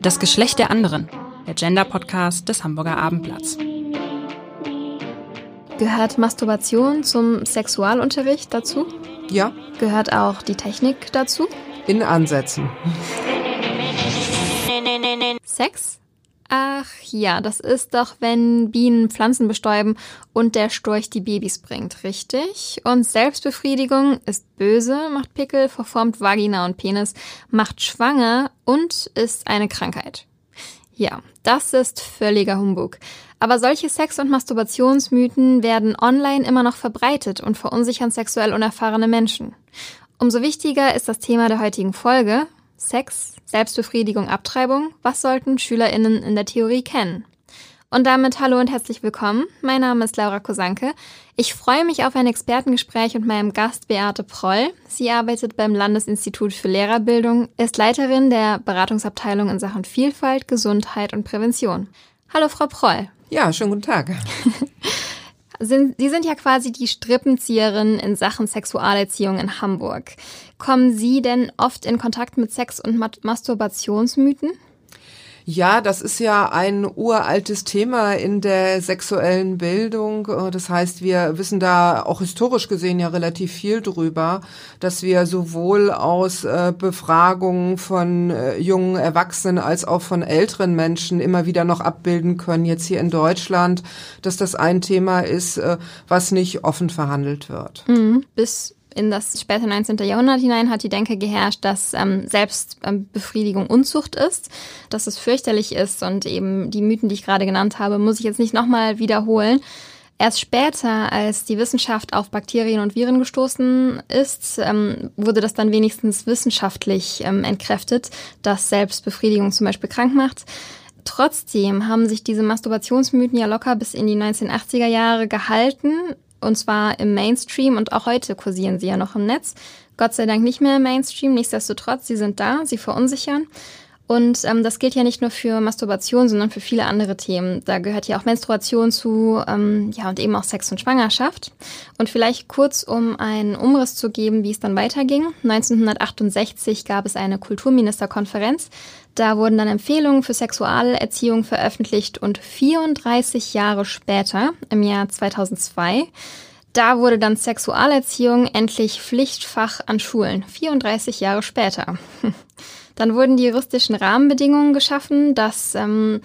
Das Geschlecht der anderen, der Gender-Podcast des Hamburger Abendblatts. Gehört Masturbation zum Sexualunterricht dazu? Ja. Gehört auch die Technik dazu? In Ansätzen. Sex? Ach ja, das ist doch, wenn Bienen Pflanzen bestäuben und der Storch die Babys bringt, richtig? Und Selbstbefriedigung ist böse, macht Pickel, verformt Vagina und Penis, macht schwanger und ist eine Krankheit. Ja, das ist völliger Humbug. Aber solche Sex- und Masturbationsmythen werden online immer noch verbreitet und verunsichern sexuell unerfahrene Menschen. Umso wichtiger ist das Thema der heutigen Folge, Sex, Selbstbefriedigung, Abtreibung, was sollten SchülerInnen in der Theorie kennen? Und damit hallo und herzlich willkommen. Mein Name ist Laura Kosanke. Ich freue mich auf ein Expertengespräch mit meinem Gast Beate Proll. Sie arbeitet beim Landesinstitut für Lehrerbildung, ist Leiterin der Beratungsabteilung in Sachen Vielfalt, Gesundheit und Prävention. Hallo, Frau Proll. Ja, schönen guten Tag. Sie sind ja quasi die Strippenzieherin in Sachen Sexualerziehung in Hamburg. Kommen Sie denn oft in Kontakt mit Sex- und Masturbationsmythen? Ja, das ist ja ein uraltes Thema in der sexuellen Bildung. Das heißt, wir wissen da auch historisch gesehen ja relativ viel drüber, dass wir sowohl aus äh, Befragungen von äh, jungen Erwachsenen als auch von älteren Menschen immer wieder noch abbilden können, jetzt hier in Deutschland, dass das ein Thema ist, äh, was nicht offen verhandelt wird. Mhm. Bis in das späte 19. Jahrhundert hinein hat die Denke geherrscht, dass ähm, Selbstbefriedigung ähm, Unzucht ist, dass es fürchterlich ist und eben die Mythen, die ich gerade genannt habe, muss ich jetzt nicht nochmal wiederholen. Erst später, als die Wissenschaft auf Bakterien und Viren gestoßen ist, ähm, wurde das dann wenigstens wissenschaftlich ähm, entkräftet, dass Selbstbefriedigung zum Beispiel krank macht. Trotzdem haben sich diese Masturbationsmythen ja locker bis in die 1980er Jahre gehalten und zwar im Mainstream und auch heute kursieren sie ja noch im Netz. Gott sei Dank nicht mehr im Mainstream, nichtsdestotrotz, sie sind da, sie verunsichern. Und ähm, das gilt ja nicht nur für Masturbation, sondern für viele andere Themen. Da gehört ja auch Menstruation zu, ähm, ja, und eben auch Sex und Schwangerschaft. Und vielleicht kurz, um einen Umriss zu geben, wie es dann weiterging. 1968 gab es eine Kulturministerkonferenz. Da wurden dann Empfehlungen für Sexualerziehung veröffentlicht und 34 Jahre später, im Jahr 2002, da wurde dann Sexualerziehung endlich Pflichtfach an Schulen. 34 Jahre später. Dann wurden die juristischen Rahmenbedingungen geschaffen, dass ähm,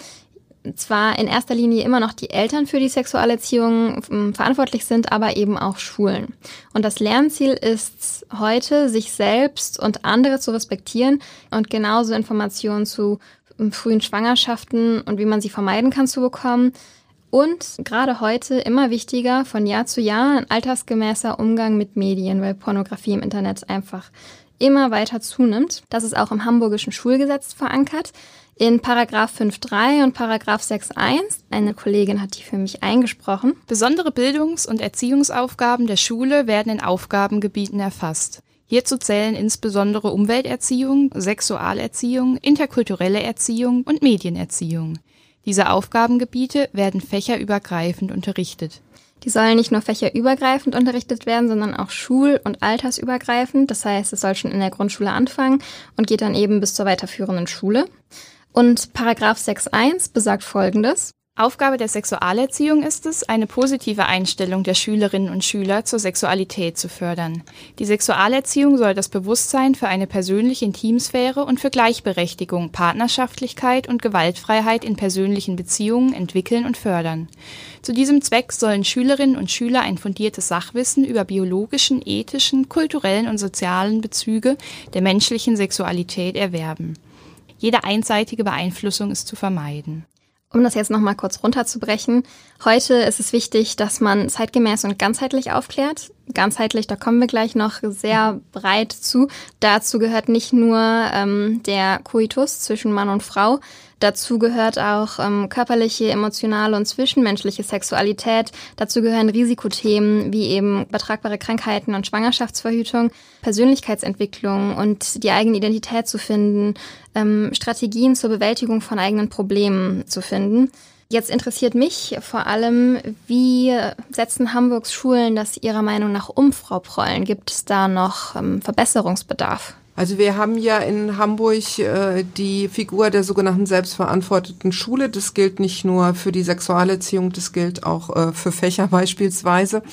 zwar in erster Linie immer noch die Eltern für die Sexualerziehung ähm, verantwortlich sind, aber eben auch Schulen. Und das Lernziel ist heute, sich selbst und andere zu respektieren und genauso Informationen zu ähm, frühen Schwangerschaften und wie man sie vermeiden kann zu bekommen. Und gerade heute immer wichtiger, von Jahr zu Jahr ein altersgemäßer Umgang mit Medien, weil Pornografie im Internet einfach immer weiter zunimmt. Das ist auch im hamburgischen Schulgesetz verankert. In Paragraph 5.3 und Paragraph 6.1, eine Kollegin hat die für mich eingesprochen. Besondere Bildungs- und Erziehungsaufgaben der Schule werden in Aufgabengebieten erfasst. Hierzu zählen insbesondere Umwelterziehung, Sexualerziehung, interkulturelle Erziehung und Medienerziehung. Diese Aufgabengebiete werden fächerübergreifend unterrichtet. Die sollen nicht nur fächerübergreifend unterrichtet werden, sondern auch schul- und altersübergreifend. Das heißt, es soll schon in der Grundschule anfangen und geht dann eben bis zur weiterführenden Schule. Und Paragraph 6.1 besagt Folgendes. Aufgabe der Sexualerziehung ist es, eine positive Einstellung der Schülerinnen und Schüler zur Sexualität zu fördern. Die Sexualerziehung soll das Bewusstsein für eine persönliche Intimsphäre und für Gleichberechtigung, Partnerschaftlichkeit und Gewaltfreiheit in persönlichen Beziehungen entwickeln und fördern. Zu diesem Zweck sollen Schülerinnen und Schüler ein fundiertes Sachwissen über biologischen, ethischen, kulturellen und sozialen Bezüge der menschlichen Sexualität erwerben. Jede einseitige Beeinflussung ist zu vermeiden. Um das jetzt nochmal kurz runterzubrechen. Heute ist es wichtig, dass man zeitgemäß und ganzheitlich aufklärt. Ganzheitlich, da kommen wir gleich noch sehr breit zu. Dazu gehört nicht nur ähm, der Coitus zwischen Mann und Frau, Dazu gehört auch ähm, körperliche, emotionale und zwischenmenschliche Sexualität. Dazu gehören Risikothemen wie eben übertragbare Krankheiten und Schwangerschaftsverhütung, Persönlichkeitsentwicklung und die eigene Identität zu finden, ähm, Strategien zur Bewältigung von eigenen Problemen zu finden. Jetzt interessiert mich vor allem, wie setzen Hamburgs Schulen das Ihrer Meinung nach um, Frau Prollen? Gibt es da noch ähm, Verbesserungsbedarf? Also wir haben ja in Hamburg äh, die Figur der sogenannten selbstverantworteten Schule. Das gilt nicht nur für die Sexualerziehung, das gilt auch äh, für Fächer beispielsweise.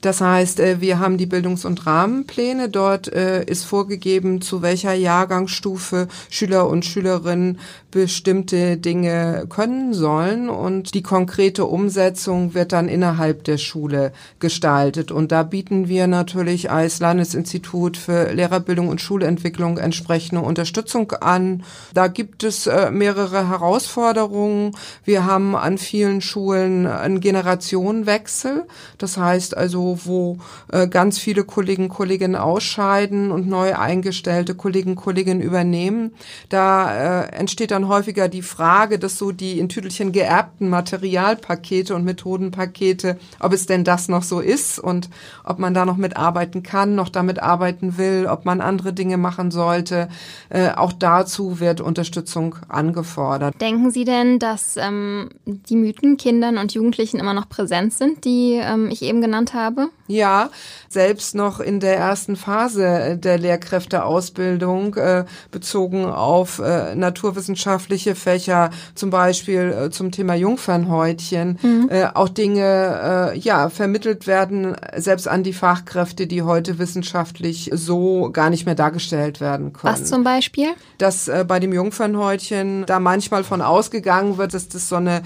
Das heißt, äh, wir haben die Bildungs- und Rahmenpläne. Dort äh, ist vorgegeben, zu welcher Jahrgangsstufe Schüler und Schülerinnen bestimmte Dinge können sollen. Und die konkrete Umsetzung wird dann innerhalb der Schule gestaltet. Und da bieten wir natürlich als Landesinstitut für Lehrerbildung und Schulentwicklung Entwicklung entsprechende Unterstützung an. Da gibt es äh, mehrere Herausforderungen. Wir haben an vielen Schulen einen Generationenwechsel. Das heißt also, wo äh, ganz viele Kollegen, Kolleginnen ausscheiden und neu eingestellte Kollegen, Kolleginnen übernehmen. Da äh, entsteht dann häufiger die Frage, dass so die in Tüdelchen geerbten Materialpakete und Methodenpakete, ob es denn das noch so ist und ob man da noch mitarbeiten kann, noch damit arbeiten will, ob man andere Dinge macht machen sollte. Äh, auch dazu wird Unterstützung angefordert. Denken Sie denn, dass ähm, die Mythen Kindern und Jugendlichen immer noch präsent sind, die ähm, ich eben genannt habe? Ja, selbst noch in der ersten Phase der Lehrkräfteausbildung äh, bezogen auf äh, naturwissenschaftliche Fächer, zum Beispiel äh, zum Thema Jungfernhäutchen, mhm. äh, auch Dinge äh, ja vermittelt werden, selbst an die Fachkräfte, die heute wissenschaftlich so gar nicht mehr dargestellt werden können. Was zum Beispiel? Dass äh, bei dem Jungfernhäutchen da manchmal von ausgegangen wird, dass das so eine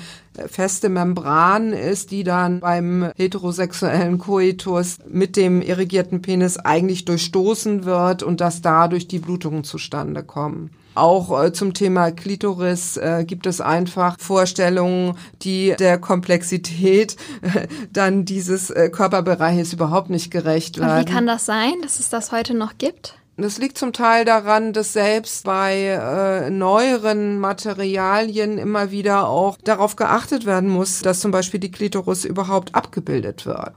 feste Membran ist, die dann beim heterosexuellen Koitus mit dem irrigierten Penis eigentlich durchstoßen wird und dass dadurch die Blutungen zustande kommen. Auch äh, zum Thema Klitoris äh, gibt es einfach Vorstellungen, die der Komplexität äh, dann dieses äh, Körperbereiches überhaupt nicht gerecht werden. Und wie kann das sein, dass es das heute noch gibt? Das liegt zum Teil daran, dass selbst bei äh, neueren Materialien immer wieder auch darauf geachtet werden muss, dass zum Beispiel die Klitoris überhaupt abgebildet wird.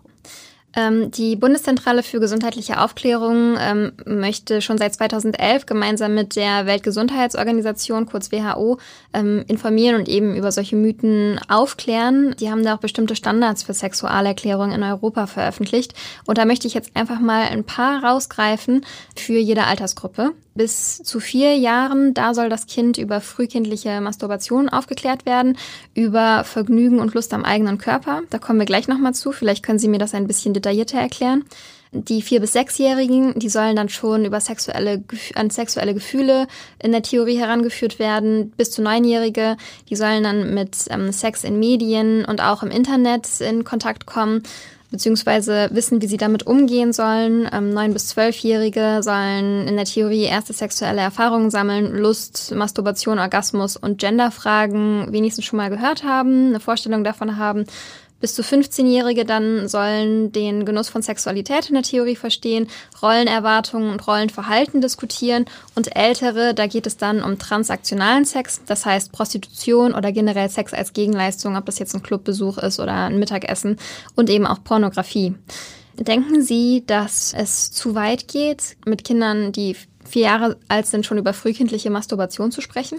Ähm, die Bundeszentrale für gesundheitliche Aufklärung ähm, möchte schon seit 2011 gemeinsam mit der Weltgesundheitsorganisation, kurz WHO, ähm, informieren und eben über solche Mythen aufklären. Die haben da auch bestimmte Standards für Sexualerklärung in Europa veröffentlicht. Und da möchte ich jetzt einfach mal ein paar rausgreifen für jede Altersgruppe. Bis zu vier Jahren, da soll das Kind über frühkindliche Masturbation aufgeklärt werden, über Vergnügen und Lust am eigenen Körper. Da kommen wir gleich nochmal zu. Vielleicht können Sie mir das ein bisschen detaillierter erklären. Die vier bis sechsjährigen, die sollen dann schon über sexuelle an sexuelle Gefühle in der Theorie herangeführt werden. Bis zu neunjährige, die sollen dann mit ähm, Sex in Medien und auch im Internet in Kontakt kommen beziehungsweise wissen, wie sie damit umgehen sollen. Ähm, neun- bis zwölfjährige sollen in der Theorie erste sexuelle Erfahrungen sammeln, Lust, Masturbation, Orgasmus und Genderfragen wenigstens schon mal gehört haben, eine Vorstellung davon haben. Bis zu 15-Jährige dann sollen den Genuss von Sexualität in der Theorie verstehen, Rollenerwartungen und Rollenverhalten diskutieren und Ältere, da geht es dann um transaktionalen Sex, das heißt Prostitution oder generell Sex als Gegenleistung, ob das jetzt ein Clubbesuch ist oder ein Mittagessen und eben auch Pornografie. Denken Sie, dass es zu weit geht, mit Kindern, die vier Jahre alt sind, schon über frühkindliche Masturbation zu sprechen?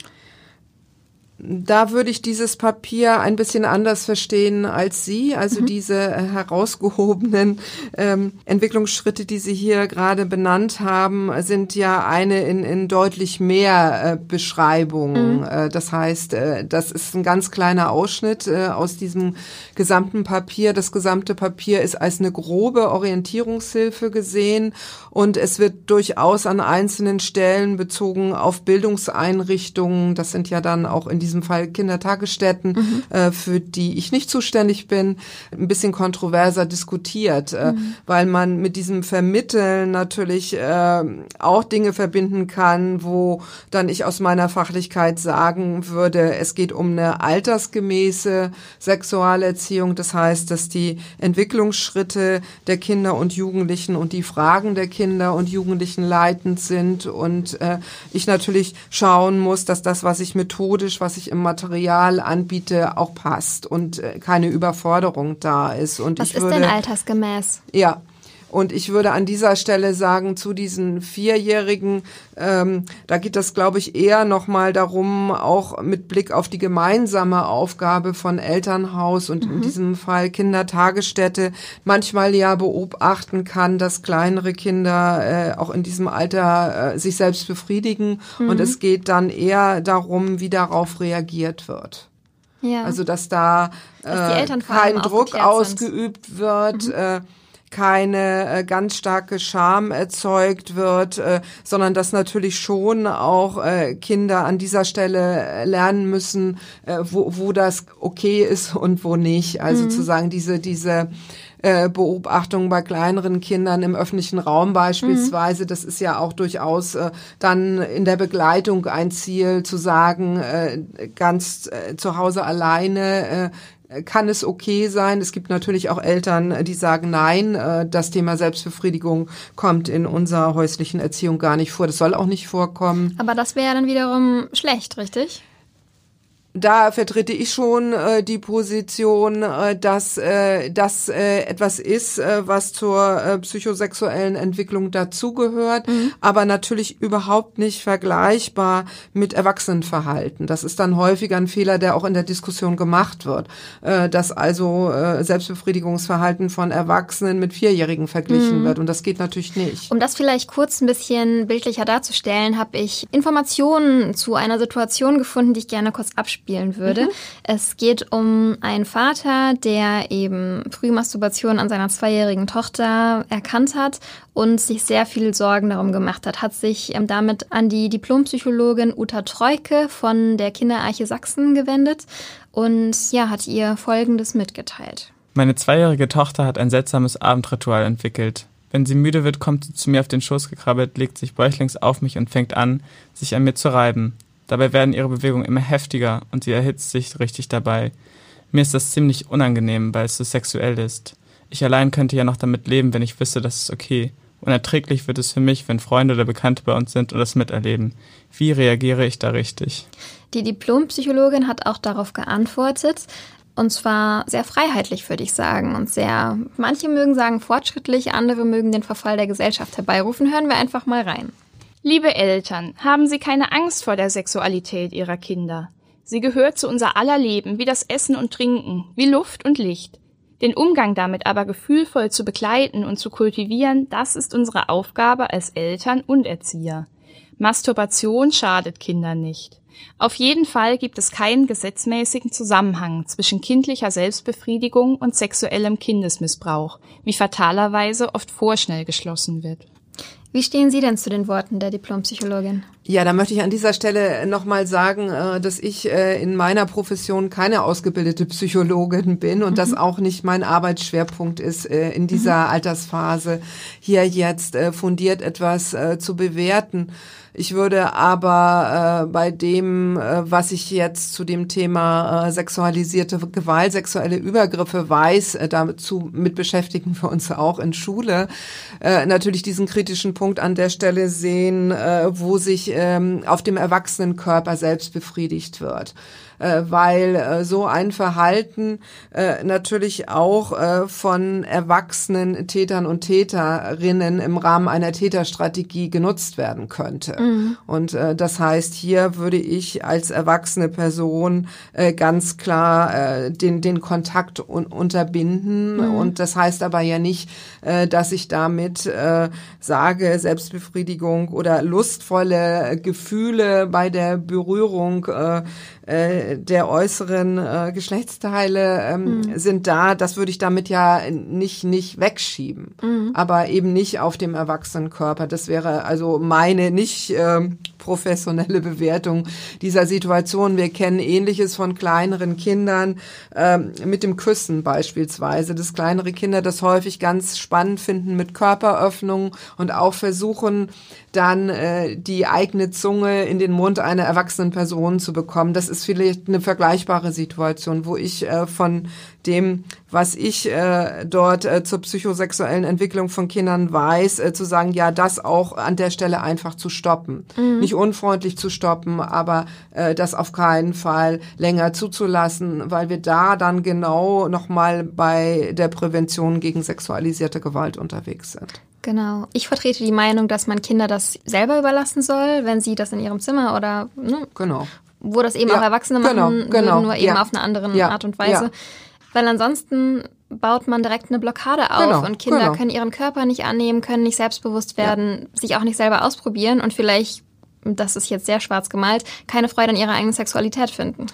Da würde ich dieses Papier ein bisschen anders verstehen als Sie. Also mhm. diese äh, herausgehobenen ähm, Entwicklungsschritte, die Sie hier gerade benannt haben, sind ja eine in, in deutlich mehr äh, Beschreibungen. Mhm. Äh, das heißt, äh, das ist ein ganz kleiner Ausschnitt äh, aus diesem gesamten Papier. Das gesamte Papier ist als eine grobe Orientierungshilfe gesehen und es wird durchaus an einzelnen Stellen bezogen auf Bildungseinrichtungen. Das sind ja dann auch in diesem diesem Fall Kindertagesstätten, mhm. äh, für die ich nicht zuständig bin, ein bisschen kontroverser diskutiert, äh, mhm. weil man mit diesem Vermitteln natürlich äh, auch Dinge verbinden kann, wo dann ich aus meiner Fachlichkeit sagen würde, es geht um eine altersgemäße Sexualerziehung. Das heißt, dass die Entwicklungsschritte der Kinder und Jugendlichen und die Fragen der Kinder und Jugendlichen leitend sind und äh, ich natürlich schauen muss, dass das, was ich methodisch, was ich ich im Material anbiete, auch passt und äh, keine Überforderung da ist. Und Was ich ist würde, denn altersgemäß? Ja, Und ich würde an dieser Stelle sagen, zu diesen Vierjährigen, ähm, da geht das, glaube ich, eher nochmal darum, auch mit Blick auf die gemeinsame Aufgabe von Elternhaus und mhm. in diesem Fall Kindertagesstätte manchmal ja beobachten kann, dass kleinere Kinder äh, auch in diesem Alter äh, sich selbst befriedigen. Mhm. Und es geht dann eher darum, wie darauf reagiert wird. Ja. Also dass da äh, dass kein Druck ausgeübt sind. wird. Mhm. Äh, keine äh, ganz starke Scham erzeugt wird, äh, sondern dass natürlich schon auch äh, Kinder an dieser Stelle äh, lernen müssen, äh, wo, wo das okay ist und wo nicht. Also mhm. zu sagen, diese, diese äh, Beobachtung bei kleineren Kindern im öffentlichen Raum beispielsweise. Mhm. Das ist ja auch durchaus äh, dann in der Begleitung ein Ziel, zu sagen, äh, ganz äh, zu Hause alleine äh, kann es okay sein. Es gibt natürlich auch Eltern, die sagen, nein, äh, das Thema Selbstbefriedigung kommt in unserer häuslichen Erziehung gar nicht vor. Das soll auch nicht vorkommen. Aber das wäre dann wiederum schlecht, richtig? Da vertrete ich schon äh, die Position, äh, dass äh, das äh, etwas ist, äh, was zur äh, psychosexuellen Entwicklung dazugehört, mhm. aber natürlich überhaupt nicht vergleichbar mit Erwachsenenverhalten. Das ist dann häufiger ein Fehler, der auch in der Diskussion gemacht wird, äh, dass also äh, Selbstbefriedigungsverhalten von Erwachsenen mit Vierjährigen verglichen mhm. wird und das geht natürlich nicht. Um das vielleicht kurz ein bisschen bildlicher darzustellen, habe ich Informationen zu einer Situation gefunden, die ich gerne kurz abspiele spielen würde. Mhm. Es geht um einen Vater, der eben Frühmasturbation an seiner zweijährigen Tochter erkannt hat und sich sehr viel Sorgen darum gemacht hat. Hat sich ähm, damit an die Diplompsychologin Uta Treuke von der Kinderarche Sachsen gewendet und ja, hat ihr Folgendes mitgeteilt. Meine zweijährige Tochter hat ein seltsames Abendritual entwickelt. Wenn sie müde wird, kommt sie zu mir auf den Schoß gekrabbelt, legt sich bäuchlings auf mich und fängt an, sich an mir zu reiben. Dabei werden ihre Bewegungen immer heftiger und sie erhitzt sich richtig dabei. Mir ist das ziemlich unangenehm, weil es so sexuell ist. Ich allein könnte ja noch damit leben, wenn ich wüsste, das ist okay. Unerträglich wird es für mich, wenn Freunde oder Bekannte bei uns sind und das miterleben. Wie reagiere ich da richtig? Die Diplompsychologin hat auch darauf geantwortet. Und zwar sehr freiheitlich, würde ich sagen. Und sehr, manche mögen sagen fortschrittlich, andere mögen den Verfall der Gesellschaft herbeirufen. Hören wir einfach mal rein. Liebe Eltern, haben Sie keine Angst vor der Sexualität Ihrer Kinder. Sie gehört zu unser aller Leben, wie das Essen und Trinken, wie Luft und Licht. Den Umgang damit aber gefühlvoll zu begleiten und zu kultivieren, das ist unsere Aufgabe als Eltern und Erzieher. Masturbation schadet Kindern nicht. Auf jeden Fall gibt es keinen gesetzmäßigen Zusammenhang zwischen kindlicher Selbstbefriedigung und sexuellem Kindesmissbrauch, wie fatalerweise oft vorschnell geschlossen wird. Wie stehen Sie denn zu den Worten der Diplompsychologin? Ja, da möchte ich an dieser Stelle nochmal sagen, äh, dass ich äh, in meiner Profession keine ausgebildete Psychologin bin und mhm. das auch nicht mein Arbeitsschwerpunkt ist, äh, in dieser mhm. Altersphase hier jetzt fundiert etwas zu bewerten. Ich würde aber äh, bei dem, äh, was ich jetzt zu dem Thema äh, sexualisierte Gewalt, sexuelle Übergriffe weiß, äh, dazu mit beschäftigen wir uns auch in Schule, äh, natürlich diesen kritischen Punkt an der Stelle sehen, äh, wo sich ähm, auf dem Erwachsenenkörper selbst befriedigt wird äh, weil äh, so ein Verhalten äh, natürlich auch äh, von erwachsenen Tätern und Täterinnen im Rahmen einer Täterstrategie genutzt werden könnte. Mhm. Und äh, das heißt, hier würde ich als erwachsene Person äh, ganz klar äh, den, den Kontakt un unterbinden. Mhm. Und das heißt aber ja nicht, äh, dass ich damit äh, sage, Selbstbefriedigung oder lustvolle Gefühle bei der Berührung äh, äh, der äußeren äh, Geschlechtsteile ähm, mhm. sind da. Das würde ich damit ja nicht, nicht wegschieben. Mhm. Aber eben nicht auf dem Erwachsenenkörper. Das wäre also meine nicht äh, professionelle Bewertung dieser Situation. Wir kennen Ähnliches von kleineren Kindern äh, mit dem Küssen beispielsweise. Dass kleinere Kinder das häufig ganz spannend finden mit Körperöffnungen und auch versuchen, dann äh, die eigene Zunge in den Mund einer erwachsenen Person zu bekommen. Das ist vielleicht eine vergleichbare Situation, wo ich äh, von dem, was ich äh, dort äh, zur psychosexuellen Entwicklung von Kindern weiß, äh, zu sagen, ja, das auch an der Stelle einfach zu stoppen. Mhm. Nicht unfreundlich zu stoppen, aber äh, das auf keinen Fall länger zuzulassen, weil wir da dann genau nochmal bei der Prävention gegen sexualisierte Gewalt unterwegs sind. Genau. Ich vertrete die Meinung, dass man Kinder das selber überlassen soll, wenn sie das in ihrem Zimmer oder ne, genau. wo das eben ja, auch Erwachsene genau, machen genau, würden, nur eben ja. auf eine andere ja, Art und Weise. Weil ansonsten baut man direkt eine Blockade auf genau, und Kinder genau. können ihren Körper nicht annehmen, können nicht selbstbewusst werden, ja. sich auch nicht selber ausprobieren und vielleicht, das ist jetzt sehr schwarz gemalt, keine Freude an ihrer eigenen Sexualität finden.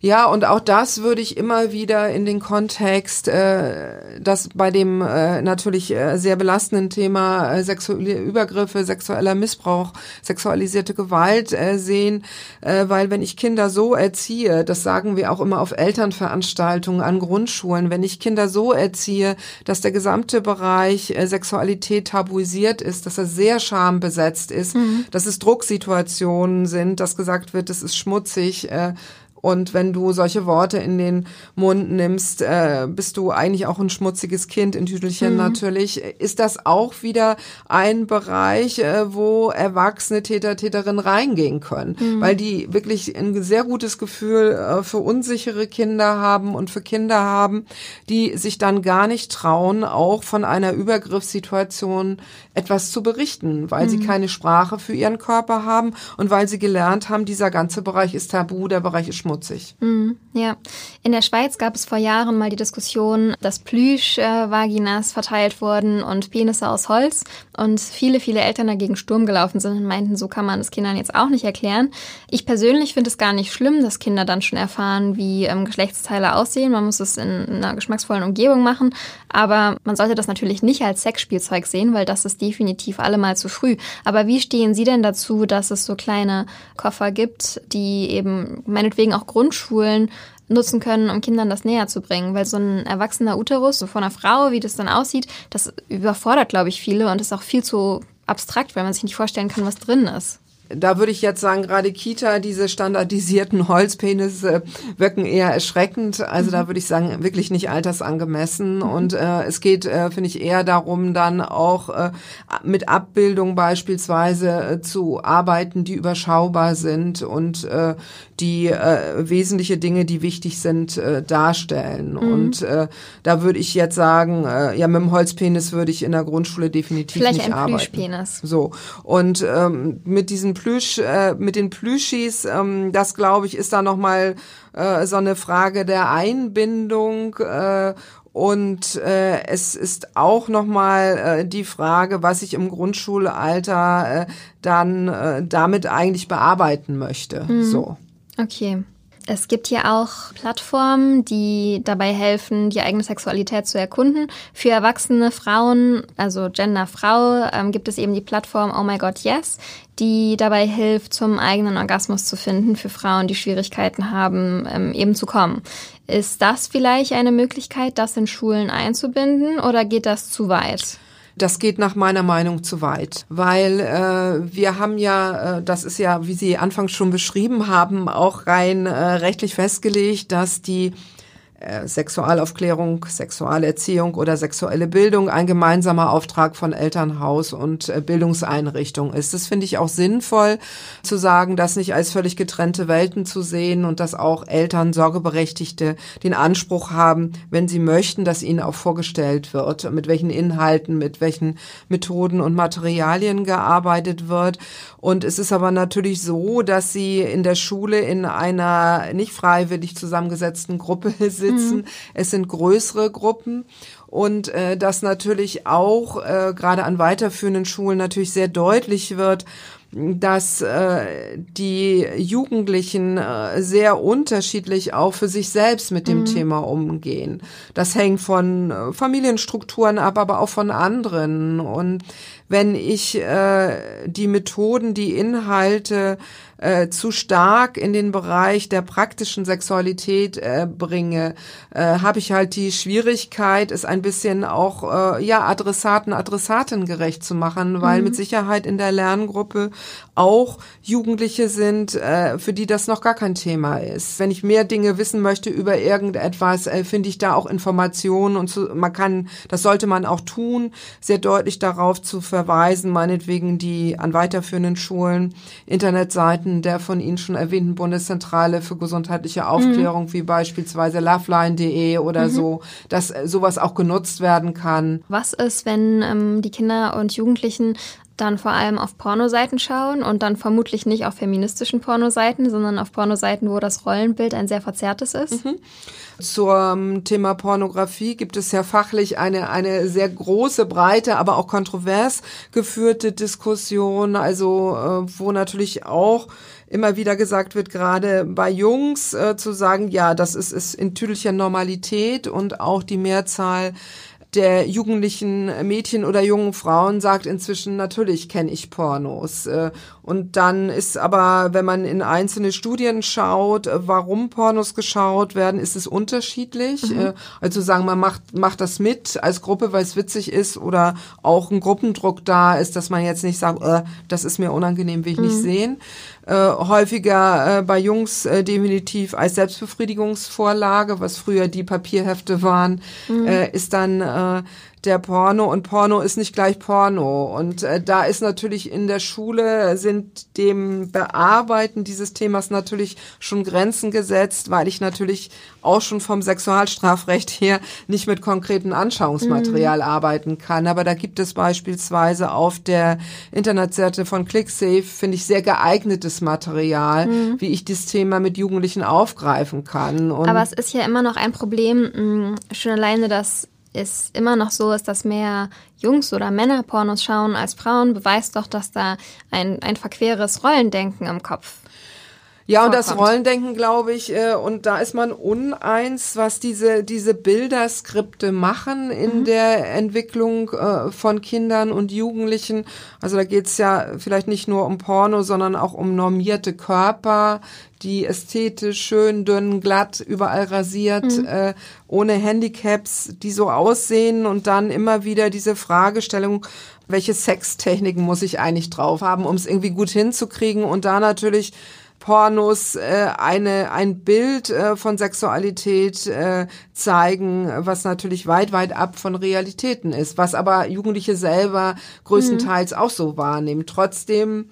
Ja, und auch das würde ich immer wieder in den Kontext, äh, das bei dem äh, natürlich äh, sehr belastenden Thema äh, sexuelle Übergriffe, sexueller Missbrauch, sexualisierte Gewalt äh, sehen, äh, weil wenn ich Kinder so erziehe, das sagen wir auch immer auf Elternveranstaltungen an Grundschulen, wenn ich Kinder so erziehe, dass der gesamte Bereich äh, Sexualität tabuisiert ist, dass er sehr schambesetzt ist, mhm. dass es Drucksituationen sind, dass gesagt wird, es ist schmutzig, äh, und wenn du solche Worte in den Mund nimmst, äh, bist du eigentlich auch ein schmutziges Kind in Tüdelchen mhm. natürlich. Ist das auch wieder ein Bereich, äh, wo erwachsene Täter, Täterinnen reingehen können, mhm. weil die wirklich ein sehr gutes Gefühl äh, für unsichere Kinder haben und für Kinder haben, die sich dann gar nicht trauen, auch von einer Übergriffssituation etwas zu berichten, weil mhm. sie keine Sprache für ihren Körper haben und weil sie gelernt haben, dieser ganze Bereich ist tabu, der Bereich ist schmutzig. Mhm, ja. In der Schweiz gab es vor Jahren mal die Diskussion, dass Plüsch-Vaginas verteilt wurden und Penisse aus Holz und viele, viele Eltern dagegen Sturm gelaufen sind und meinten, so kann man das Kindern jetzt auch nicht erklären. Ich persönlich finde es gar nicht schlimm, dass Kinder dann schon erfahren, wie ähm, Geschlechtsteile aussehen. Man muss es in, in einer geschmacksvollen Umgebung machen, aber man sollte das natürlich nicht als Sexspielzeug sehen, weil das ist definitiv allemal zu früh. Aber wie stehen Sie denn dazu, dass es so kleine Koffer gibt, die eben meinetwegen auch Grundschulen nutzen können, um Kindern das näher zu bringen. Weil so ein erwachsener Uterus so von einer Frau, wie das dann aussieht, das überfordert, glaube ich, viele und ist auch viel zu abstrakt, weil man sich nicht vorstellen kann, was drin ist da würde ich jetzt sagen, gerade Kita, diese standardisierten Holzpenisse wirken eher erschreckend. Also mhm. da würde ich sagen, wirklich nicht altersangemessen. Mhm. Und äh, es geht, äh, finde ich, eher darum, dann auch äh, mit Abbildung beispielsweise äh, zu arbeiten, die überschaubar sind und äh, die äh, wesentliche Dinge, die wichtig sind, äh, darstellen. Mhm. Und äh, da würde ich jetzt sagen, äh, ja, mit dem Holzpenis würde ich in der Grundschule definitiv Vielleicht nicht ein arbeiten. Plüschpenis. So. Und ähm, mit diesen Plüsch, äh, mit den Plüschis, ähm, das glaube ich, ist da nochmal äh, so eine Frage der Einbindung äh, und äh, es ist auch nochmal äh, die Frage, was ich im Grundschulalter äh, dann äh, damit eigentlich bearbeiten möchte. Mhm. So. Okay. Es gibt hier auch Plattformen, die dabei helfen, die eigene Sexualität zu erkunden. Für erwachsene Frauen, also Genderfrau, ähm, gibt es eben die Plattform Oh My God Yes, die dabei hilft, zum eigenen Orgasmus zu finden für Frauen, die Schwierigkeiten haben, ähm, eben zu kommen. Ist das vielleicht eine Möglichkeit, das in Schulen einzubinden oder geht das zu weit? Das geht nach meiner Meinung zu weit, weil äh, wir haben ja, äh, das ist ja, wie Sie anfangs schon beschrieben haben, auch rein äh, rechtlich festgelegt, dass die Sexualaufklärung, Sexualerziehung oder sexuelle Bildung ein gemeinsamer Auftrag von Elternhaus und äh, Bildungseinrichtung ist. Das finde ich auch sinnvoll zu sagen, das nicht als völlig getrennte Welten zu sehen und dass auch Eltern, Sorgeberechtigte den Anspruch haben, wenn sie möchten, dass ihnen auch vorgestellt wird, mit welchen Inhalten, mit welchen Methoden und Materialien gearbeitet wird. Und es ist aber natürlich so, dass sie in der Schule in einer nicht freiwillig zusammengesetzten Gruppe sind sitzen. Mhm. Es sind größere Gruppen und äh, das natürlich auch äh, gerade an weiterführenden Schulen natürlich sehr deutlich wird, dass äh, die Jugendlichen äh, sehr unterschiedlich auch für sich selbst mit dem mhm. Thema umgehen. Das hängt von äh, Familienstrukturen ab, aber auch von anderen. Und wenn ich äh, die Methoden, die Inhalte äh, zu stark in den Bereich der praktischen Sexualität äh, bringe, äh, habe ich halt die Schwierigkeit, es ein bisschen auch äh, ja Adressaten, Adressaten gerecht zu machen, weil mhm. mit Sicherheit in der Lerngruppe auch Jugendliche sind, äh, für die das noch gar kein Thema ist. Wenn ich mehr Dinge wissen möchte über irgendetwas, äh, finde ich da auch Informationen und zu, man kann, das sollte man auch tun, sehr deutlich darauf zu verweisen, meinetwegen die an weiterführenden Schulen, Internetseiten der von Ihnen schon erwähnten Bundeszentrale für gesundheitliche Aufklärung, mhm. wie beispielsweise loveline.de oder mhm. so, dass äh, sowas auch genutzt werden kann. Was ist, wenn ähm, die Kinder und Jugendlichen dann vor allem auf Pornoseiten schauen und dann vermutlich nicht auf feministischen Pornoseiten, sondern auf Pornoseiten, wo das Rollenbild ein sehr verzerrtes ist. Mhm. Zum Thema Pornografie gibt es ja fachlich eine, eine sehr große, breite, aber auch kontrovers geführte Diskussion, also äh, wo natürlich auch immer wieder gesagt wird, gerade bei Jungs äh, zu sagen, ja, das ist, ist in tüdelcher Normalität und auch die Mehrzahl der jugendlichen Mädchen oder jungen Frauen sagt inzwischen, natürlich kenne ich Pornos. Äh, und dann ist aber, wenn man in einzelne Studien schaut, äh, warum Pornos geschaut werden, ist es unterschiedlich. Mhm. Äh, also sagen, man macht, macht das mit als Gruppe, weil es witzig ist oder auch ein Gruppendruck da ist, dass man jetzt nicht sagt, äh, das ist mir unangenehm, will ich mhm. nicht sehen äh, häufiger äh, bei Jungs äh, definitiv als Selbstbefriedigungsvorlage, was früher die Papierhefte waren, mhm. äh, ist dann der Porno und Porno ist nicht gleich Porno. Und äh, da ist natürlich in der Schule sind dem Bearbeiten dieses Themas natürlich schon Grenzen gesetzt, weil ich natürlich auch schon vom Sexualstrafrecht her nicht mit konkreten Anschauungsmaterial mhm. arbeiten kann. Aber da gibt es beispielsweise auf der Internetseite von ClickSafe, finde ich, sehr geeignetes Material, mhm. wie ich das Thema mit Jugendlichen aufgreifen kann. Und Aber es ist ja immer noch ein Problem, mh, schon alleine, dass es immer noch so ist, dass mehr Jungs oder Männer Pornos schauen als Frauen, beweist doch, dass da ein, ein verqueres Rollendenken im Kopf ja, und das Rollendenken, glaube ich, äh, und da ist man uneins, was diese, diese Bilderskripte machen in mhm. der Entwicklung äh, von Kindern und Jugendlichen. Also da geht's ja vielleicht nicht nur um Porno, sondern auch um normierte Körper, die ästhetisch schön, dünn, glatt, überall rasiert, mhm. äh, ohne Handicaps, die so aussehen und dann immer wieder diese Fragestellung, welche Sextechniken muss ich eigentlich drauf haben, um es irgendwie gut hinzukriegen und da natürlich Pornos äh, eine ein Bild äh, von Sexualität äh, zeigen, was natürlich weit weit ab von Realitäten ist, was aber Jugendliche selber größtenteils mhm. auch so wahrnehmen. Trotzdem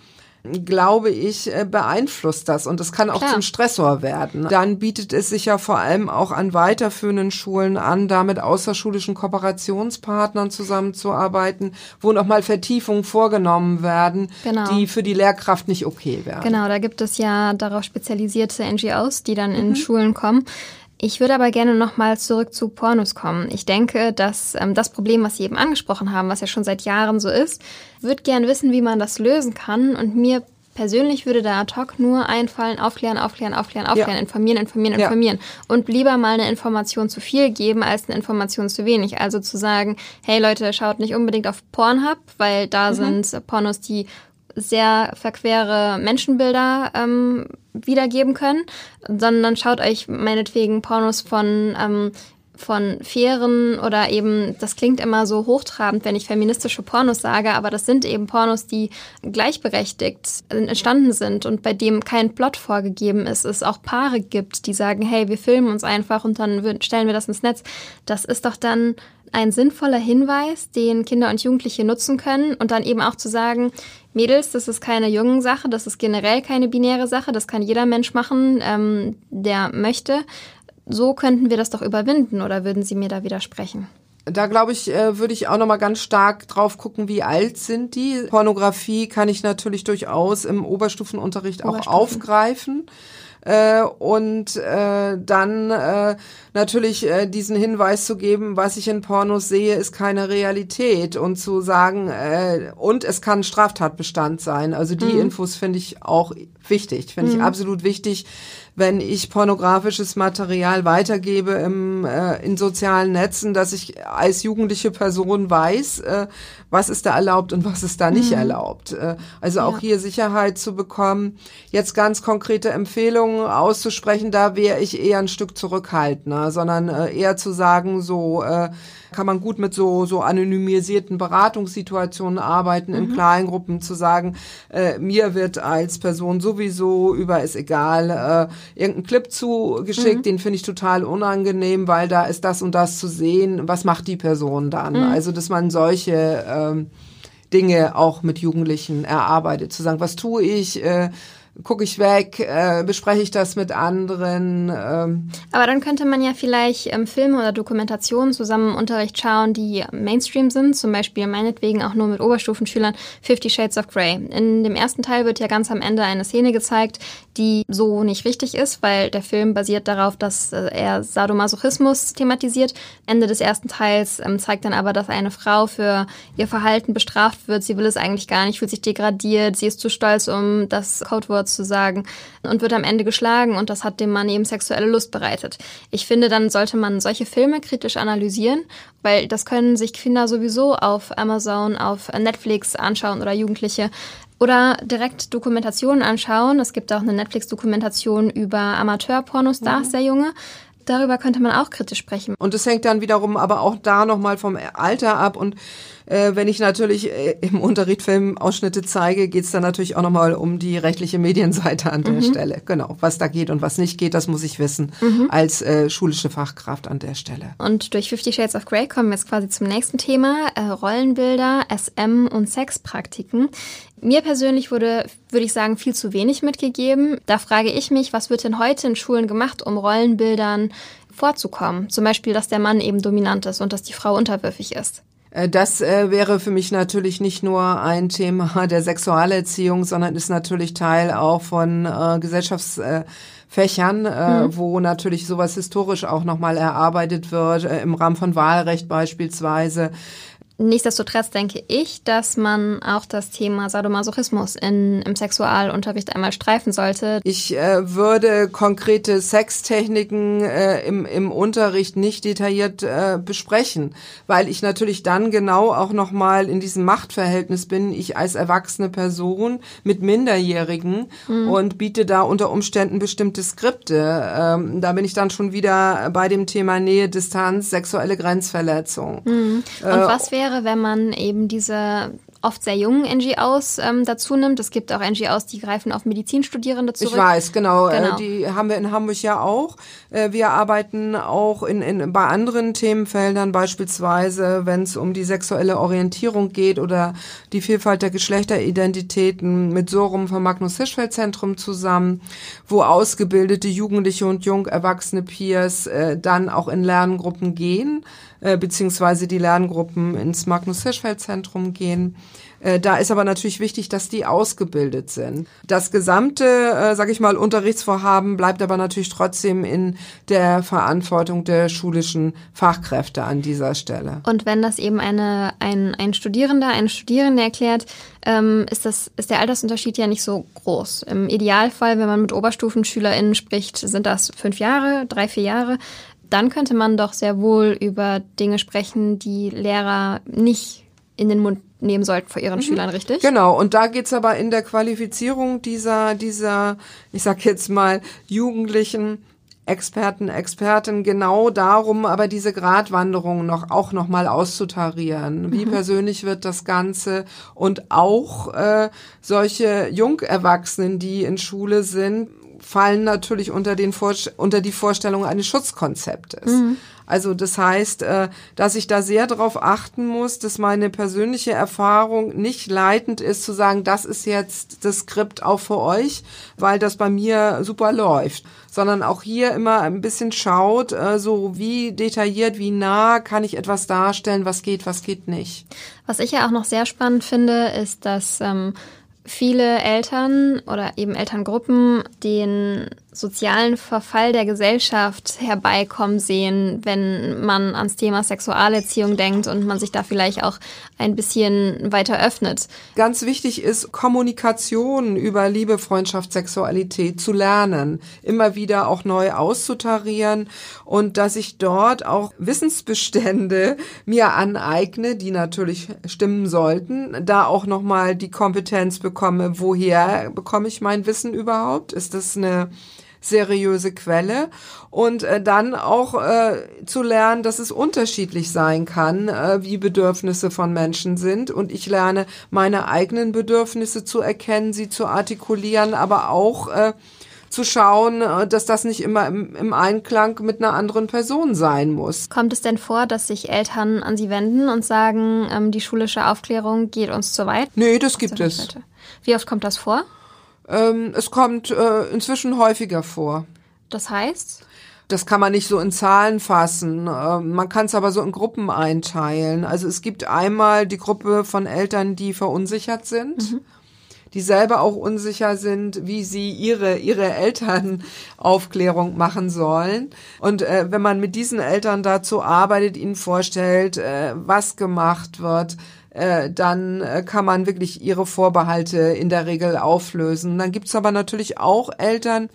glaube ich, äh, beeinflusst das und es kann auch Klar. zum Stressor werden. Dann bietet es sich ja vor allem auch an weiterführenden Schulen an, da mit außerschulischen Kooperationspartnern zusammenzuarbeiten, wo nochmal Vertiefungen vorgenommen werden, genau. die für die Lehrkraft nicht okay wären. Genau, da gibt es ja darauf spezialisierte NGOs, die dann in mhm. Schulen kommen. Ich würde aber gerne nochmal zurück zu Pornos kommen. Ich denke, dass ähm, das Problem, was Sie eben angesprochen haben, was ja schon seit Jahren so ist, würde gern wissen, wie man das lösen kann. Und mir persönlich würde da ad hoc nur einfallen, aufklären, aufklären, aufklären, aufklären, ja. informieren, informieren, ja. informieren. Und lieber mal eine Information zu viel geben, als eine Information zu wenig. Also zu sagen, hey Leute, schaut nicht unbedingt auf Pornhub, weil da mhm. sind Pornos, die sehr verquere Menschenbilder ähm, wiedergeben können, sondern schaut euch meinetwegen Pornos von ähm, von fairen oder eben, das klingt immer so hochtrabend, wenn ich feministische Pornos sage, aber das sind eben Pornos, die gleichberechtigt entstanden sind und bei dem kein Plot vorgegeben ist, es auch Paare gibt, die sagen, hey, wir filmen uns einfach und dann stellen wir das ins Netz. Das ist doch dann ein sinnvoller Hinweis, den Kinder und Jugendliche nutzen können und dann eben auch zu sagen, Mädels, das ist keine jungen Sache, das ist generell keine binäre Sache, das kann jeder Mensch machen, ähm, der möchte. So könnten wir das doch überwinden oder würden Sie mir da widersprechen? Da glaube ich, äh, würde ich auch noch mal ganz stark drauf gucken, wie alt sind die. Pornografie kann ich natürlich durchaus im Oberstufenunterricht auch aufgreifen äh, und äh, dann äh, natürlich äh, diesen Hinweis zu geben, was ich in Pornos sehe, ist keine Realität und zu sagen, äh, und es kann Straftatbestand sein. Also die mhm. Infos finde ich auch wichtig, finde mhm. ich absolut wichtig, wenn ich pornografisches Material weitergebe im, äh, in sozialen Netzen, dass ich als jugendliche Person weiß, äh, was ist da erlaubt und was ist da nicht mhm. erlaubt. Äh, also auch ja. hier Sicherheit zu bekommen. Jetzt ganz konkrete Empfehlungen auszusprechen, da wäre ich eher ein Stück zurückhaltender, sondern äh, eher zu sagen, so äh, kann man gut mit so, so anonymisierten Beratungssituationen arbeiten, mhm. in kleinen Gruppen zu sagen, äh, mir wird als Person sowieso über ist egal, äh, irgendein Clip zugeschickt, mhm. den finde ich total unangenehm, weil da ist das und das zu sehen. Was macht die Person dann? Mhm. Also, dass man solche ähm, Dinge auch mit Jugendlichen erarbeitet, zu sagen, was tue ich, äh, gucke ich weg, äh, bespreche ich das mit anderen. Ähm. Aber dann könnte man ja vielleicht ähm, Filme oder Dokumentationen zusammen im Unterricht schauen, die Mainstream sind, zum Beispiel meinetwegen auch nur mit Oberstufenschülern Fifty Shades of Grey. In dem ersten Teil wird ja ganz am Ende eine Szene gezeigt, die so nicht richtig ist, weil der Film basiert darauf, dass äh, er Sadomasochismus thematisiert. Ende des ersten Teils ähm, zeigt dann aber, dass eine Frau für ihr Verhalten bestraft wird. Sie will es eigentlich gar nicht, fühlt sich degradiert, sie ist zu stolz, um das Codewort zu sagen und wird am Ende geschlagen und das hat dem Mann eben sexuelle Lust bereitet. Ich finde, dann sollte man solche Filme kritisch analysieren, weil das können sich Kinder sowieso auf Amazon, auf Netflix anschauen oder Jugendliche. Oder direkt Dokumentationen anschauen. Es gibt auch eine Netflix-Dokumentation über Amateur-Pornostars, mhm. sehr junge. Darüber könnte man auch kritisch sprechen. Und es hängt dann wiederum aber auch da nochmal vom Alter ab und äh, wenn ich natürlich äh, im Unterricht Filmausschnitte zeige, geht es dann natürlich auch nochmal um die rechtliche Medienseite an der mhm. Stelle. Genau, was da geht und was nicht geht, das muss ich wissen mhm. als äh, schulische Fachkraft an der Stelle. Und durch Fifty Shades of Grey kommen wir jetzt quasi zum nächsten Thema, äh, Rollenbilder, SM und Sexpraktiken. Mir persönlich wurde, würde ich sagen, viel zu wenig mitgegeben. Da frage ich mich, was wird denn heute in Schulen gemacht, um Rollenbildern vorzukommen? Zum Beispiel, dass der Mann eben dominant ist und dass die Frau unterwürfig ist. Äh, das äh, wäre für mich natürlich nicht nur ein Thema der Sexualerziehung, sondern ist natürlich Teil auch von äh, Gesellschaftsfächern, äh, mhm. wo natürlich sowas historisch auch nochmal erarbeitet wird, äh, im Rahmen von Wahlrecht beispielsweise. Nichtsdestotrotz denke ich, dass man auch das Thema Sadomasochismus in, im Sexualunterricht einmal streifen sollte. Ich äh, würde konkrete Sextechniken äh, im, im Unterricht nicht detailliert äh, besprechen, weil ich natürlich dann genau auch nochmal in diesem Machtverhältnis bin, ich als erwachsene Person mit Minderjährigen mhm. und biete da unter Umständen bestimmte Skripte. Ähm, da bin ich dann schon wieder bei dem Thema Nähe, Distanz, sexuelle Grenzverletzung. Mhm. Und äh, was wäre wäre, wenn man eben diese oft sehr jungen NGOs ähm, dazu nimmt. Es gibt auch NGOs, die greifen auf Medizinstudierende zurück. Ich weiß, genau. Äh, genau. Äh, die haben wir in Hamburg ja auch. Äh, wir arbeiten auch in, in, bei anderen Themenfeldern, beispielsweise wenn es um die sexuelle Orientierung geht oder die Vielfalt der Geschlechteridentitäten mit Sorum vom Magnus Hirschfeld Zentrum zusammen, wo ausgebildete Jugendliche und jung erwachsene Peers äh, dann auch in Lerngruppen gehen äh, beziehungsweise die Lerngruppen ins Magnus Hirschfeld Zentrum gehen. Äh, da ist aber natürlich wichtig, dass die ausgebildet sind. Das gesamte, äh, sage ich mal, Unterrichtsvorhaben bleibt aber natürlich trotzdem in der Verantwortung der schulischen Fachkräfte an dieser Stelle. Und wenn das eben eine, ein, ein Studierender, eine Studierende erklärt, ähm, ist, das, ist der Altersunterschied ja nicht so groß. Im Idealfall, wenn man mit Oberstufenschülerinnen spricht, sind das fünf Jahre, drei, vier Jahre dann könnte man doch sehr wohl über Dinge sprechen, die Lehrer nicht in den Mund nehmen sollten vor ihren mhm. Schülern, richtig? Genau, und da geht's aber in der Qualifizierung dieser, dieser, ich sag jetzt mal, Jugendlichen Experten, Experten genau darum, aber diese Gratwanderung noch auch noch mal auszutarieren. Wie mhm. persönlich wird das Ganze und auch äh, solche Jungerwachsenen, die in Schule sind, fallen natürlich unter, den Vor unter die Vorstellung eines Schutzkonzeptes. Mhm. Also das heißt, äh, dass ich da sehr darauf achten muss, dass meine persönliche Erfahrung nicht leitend ist, zu sagen, das ist jetzt das Skript auch für euch, weil das bei mir super läuft, sondern auch hier immer ein bisschen schaut, äh, so wie detailliert, wie nah kann ich etwas darstellen, was geht, was geht nicht. Was ich ja auch noch sehr spannend finde, ist, dass ähm, viele Eltern oder eben Elterngruppen den sozialen Verfall der Gesellschaft herbeikommen sehen, wenn man ans Thema Sexualerziehung denkt und man sich da vielleicht auch ein bisschen weiter öffnet. Ganz wichtig ist, Kommunikation über Liebe, Freundschaft, Sexualität zu lernen, immer wieder auch neu auszutarieren und dass ich dort auch Wissensbestände mir aneigne, die natürlich stimmen sollten, da auch nochmal die Kompetenz bekomme, woher bekomme ich mein Wissen überhaupt? Ist das eine seriöse Quelle und äh, dann auch äh, zu lernen, dass es unterschiedlich sein kann, äh, wie Bedürfnisse von Menschen sind und ich lerne meine eigenen Bedürfnisse zu erkennen, sie zu artikulieren, aber auch äh, zu schauen, äh, dass das nicht immer im, im, Einklang mit einer anderen Person sein muss. Kommt es denn vor, dass sich Eltern an Sie wenden und sagen, ähm, die schulische Aufklärung geht uns zu weit? Nee, das gibt es. Wie oft kommt das vor? Ähm, es kommt äh, inzwischen häufiger vor. Das heißt? Das kann man nicht so in Zahlen fassen. Ähm, man kann es aber so in Gruppen einteilen. Also es gibt einmal die Gruppe von Eltern, die verunsichert sind. Mhm die selber auch unsicher sind, wie sie ihre, ihre Elternaufklärung machen sollen. Und äh, wenn man mit diesen Eltern dazu arbeitet, ihnen vorstellt, äh, was gemacht wird, äh, dann äh, kann man wirklich ihre Vorbehalte in der Regel auflösen. Dann gibt's aber natürlich auch Eltern,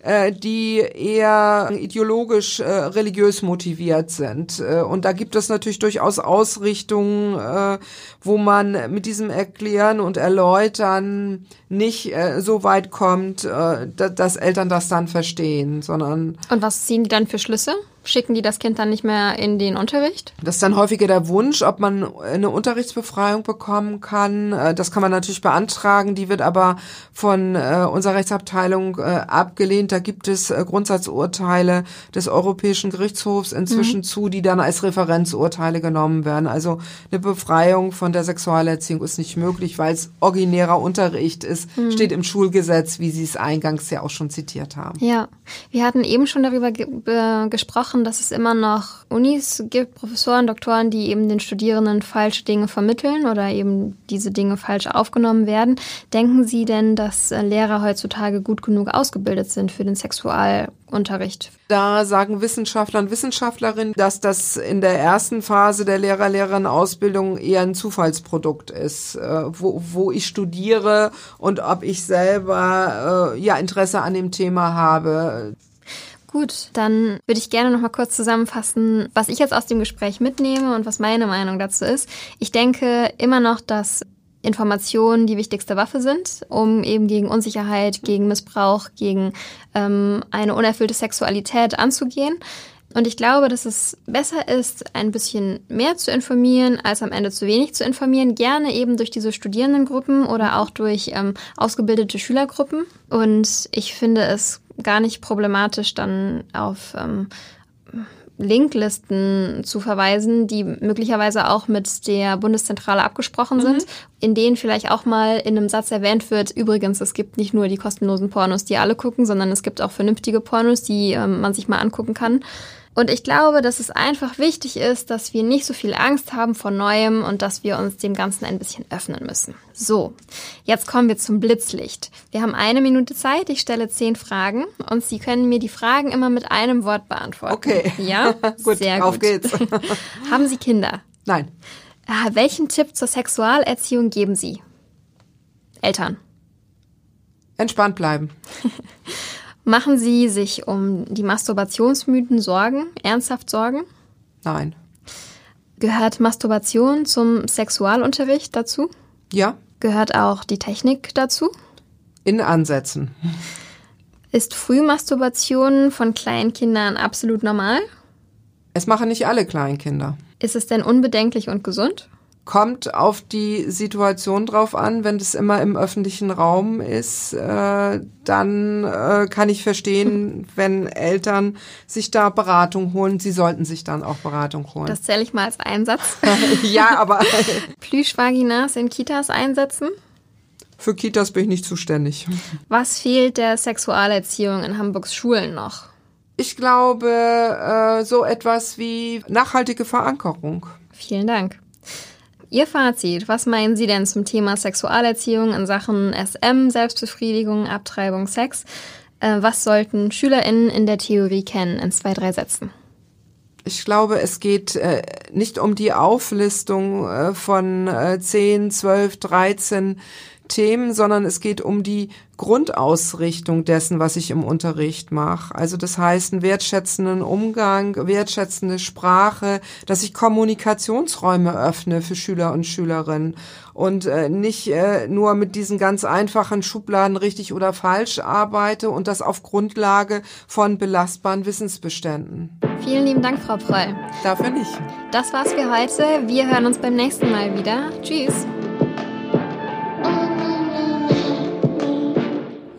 äh, die eher ideologisch äh, religiös motiviert sind. Und da gibt es natürlich durchaus Ausrichtungen, äh, wo man mit diesem Erklären und Erläutern nicht äh, so weit kommt, äh, dass Eltern das dann verstehen, sondern. Und was ziehen die dann für Schlüsse? Schicken die das Kind dann nicht mehr in den Unterricht? Das ist dann häufiger der Wunsch, ob man eine Unterrichtsbefreiung bekommen kann. Äh, das kann man natürlich beantragen. Die wird aber von äh, unserer Rechtsabteilung äh, abgelehnt. Da gibt es Grundsatzurteile des Europäischen Gerichtshofs inzwischen mhm. zu, die dann als Referenzurteile genommen werden. Also eine Befreiung von der Sexualerziehung ist nicht möglich, weil es originärer Unterricht ist, mhm. steht im Schulgesetz, wie Sie es eingangs ja auch schon zitiert haben. Ja, wir hatten eben schon darüber ge gesprochen, Sachen, dass es immer noch Unis gibt, Professoren, Doktoren, die eben den Studierenden falsche Dinge vermitteln oder eben diese Dinge falsch aufgenommen werden. Denken Sie denn, dass äh, Lehrer heutzutage gut genug ausgebildet sind für den Sexualunterricht? Da sagen Wissenschaftler und Wissenschaftlerinnen, dass das in der ersten Phase der Lehrer-Lehrerinnen-Ausbildung eher ein Zufallsprodukt ist, äh, wo, wo ich studiere und ob ich selber äh, ja Interesse an dem Thema habe. Gut, dann würde ich gerne noch mal kurz zusammenfassen, was ich jetzt aus dem Gespräch mitnehme und was meine Meinung dazu ist. Ich denke immer noch, dass Informationen die wichtigste Waffe sind, um eben gegen Unsicherheit, gegen Missbrauch, gegen ähm, eine unerfüllte Sexualität anzugehen. Und ich glaube, dass es besser ist, ein bisschen mehr zu informieren, als am Ende zu wenig zu informieren. Gerne eben durch diese Studierendengruppen oder auch durch ähm, ausgebildete Schülergruppen. Und ich finde es gar nicht problematisch, dann auf ähm, Linklisten zu verweisen, die möglicherweise auch mit der Bundeszentrale abgesprochen sind, mhm. in denen vielleicht auch mal in einem Satz erwähnt wird, übrigens, es gibt nicht nur die kostenlosen Pornos, die alle gucken, sondern es gibt auch vernünftige Pornos, die ähm, man sich mal angucken kann. Und ich glaube, dass es einfach wichtig ist, dass wir nicht so viel Angst haben vor Neuem und dass wir uns dem Ganzen ein bisschen öffnen müssen. So, jetzt kommen wir zum Blitzlicht. Wir haben eine Minute Zeit, ich stelle zehn Fragen und Sie können mir die Fragen immer mit einem Wort beantworten. Okay. Ja? gut, Sehr gut. Auf geht's. haben Sie Kinder? Nein. Äh, welchen Tipp zur Sexualerziehung geben Sie? Eltern. Entspannt bleiben. Machen Sie sich um die Masturbationsmythen Sorgen, ernsthaft Sorgen? Nein. Gehört Masturbation zum Sexualunterricht dazu? Ja. Gehört auch die Technik dazu? In Ansätzen. Ist Frühmasturbation von Kleinkindern absolut normal? Es machen nicht alle Kleinkinder. Ist es denn unbedenklich und gesund? Kommt auf die Situation drauf an. Wenn das immer im öffentlichen Raum ist, äh, dann äh, kann ich verstehen, wenn Eltern sich da Beratung holen. Sie sollten sich dann auch Beratung holen. Das zähle ich mal als Einsatz. ja, aber Plüschvaginas in Kitas einsetzen? Für Kitas bin ich nicht zuständig. Was fehlt der Sexualerziehung in Hamburgs Schulen noch? Ich glaube, äh, so etwas wie nachhaltige Verankerung. Vielen Dank. Ihr Fazit, was meinen Sie denn zum Thema Sexualerziehung in Sachen SM, Selbstbefriedigung, Abtreibung, Sex? Äh, was sollten SchülerInnen in der Theorie kennen in zwei, drei Sätzen? Ich glaube, es geht äh, nicht um die Auflistung äh, von äh, 10, 12, 13 Themen, sondern es geht um die Grundausrichtung dessen, was ich im Unterricht mache. Also das heißt, einen wertschätzenden Umgang, wertschätzende Sprache, dass ich Kommunikationsräume öffne für Schüler und Schülerinnen und äh, nicht äh, nur mit diesen ganz einfachen Schubladen richtig oder falsch arbeite und das auf Grundlage von belastbaren Wissensbeständen. Vielen lieben Dank, Frau Proll. Dafür nicht. Das war's für heute. Wir hören uns beim nächsten Mal wieder. Tschüss.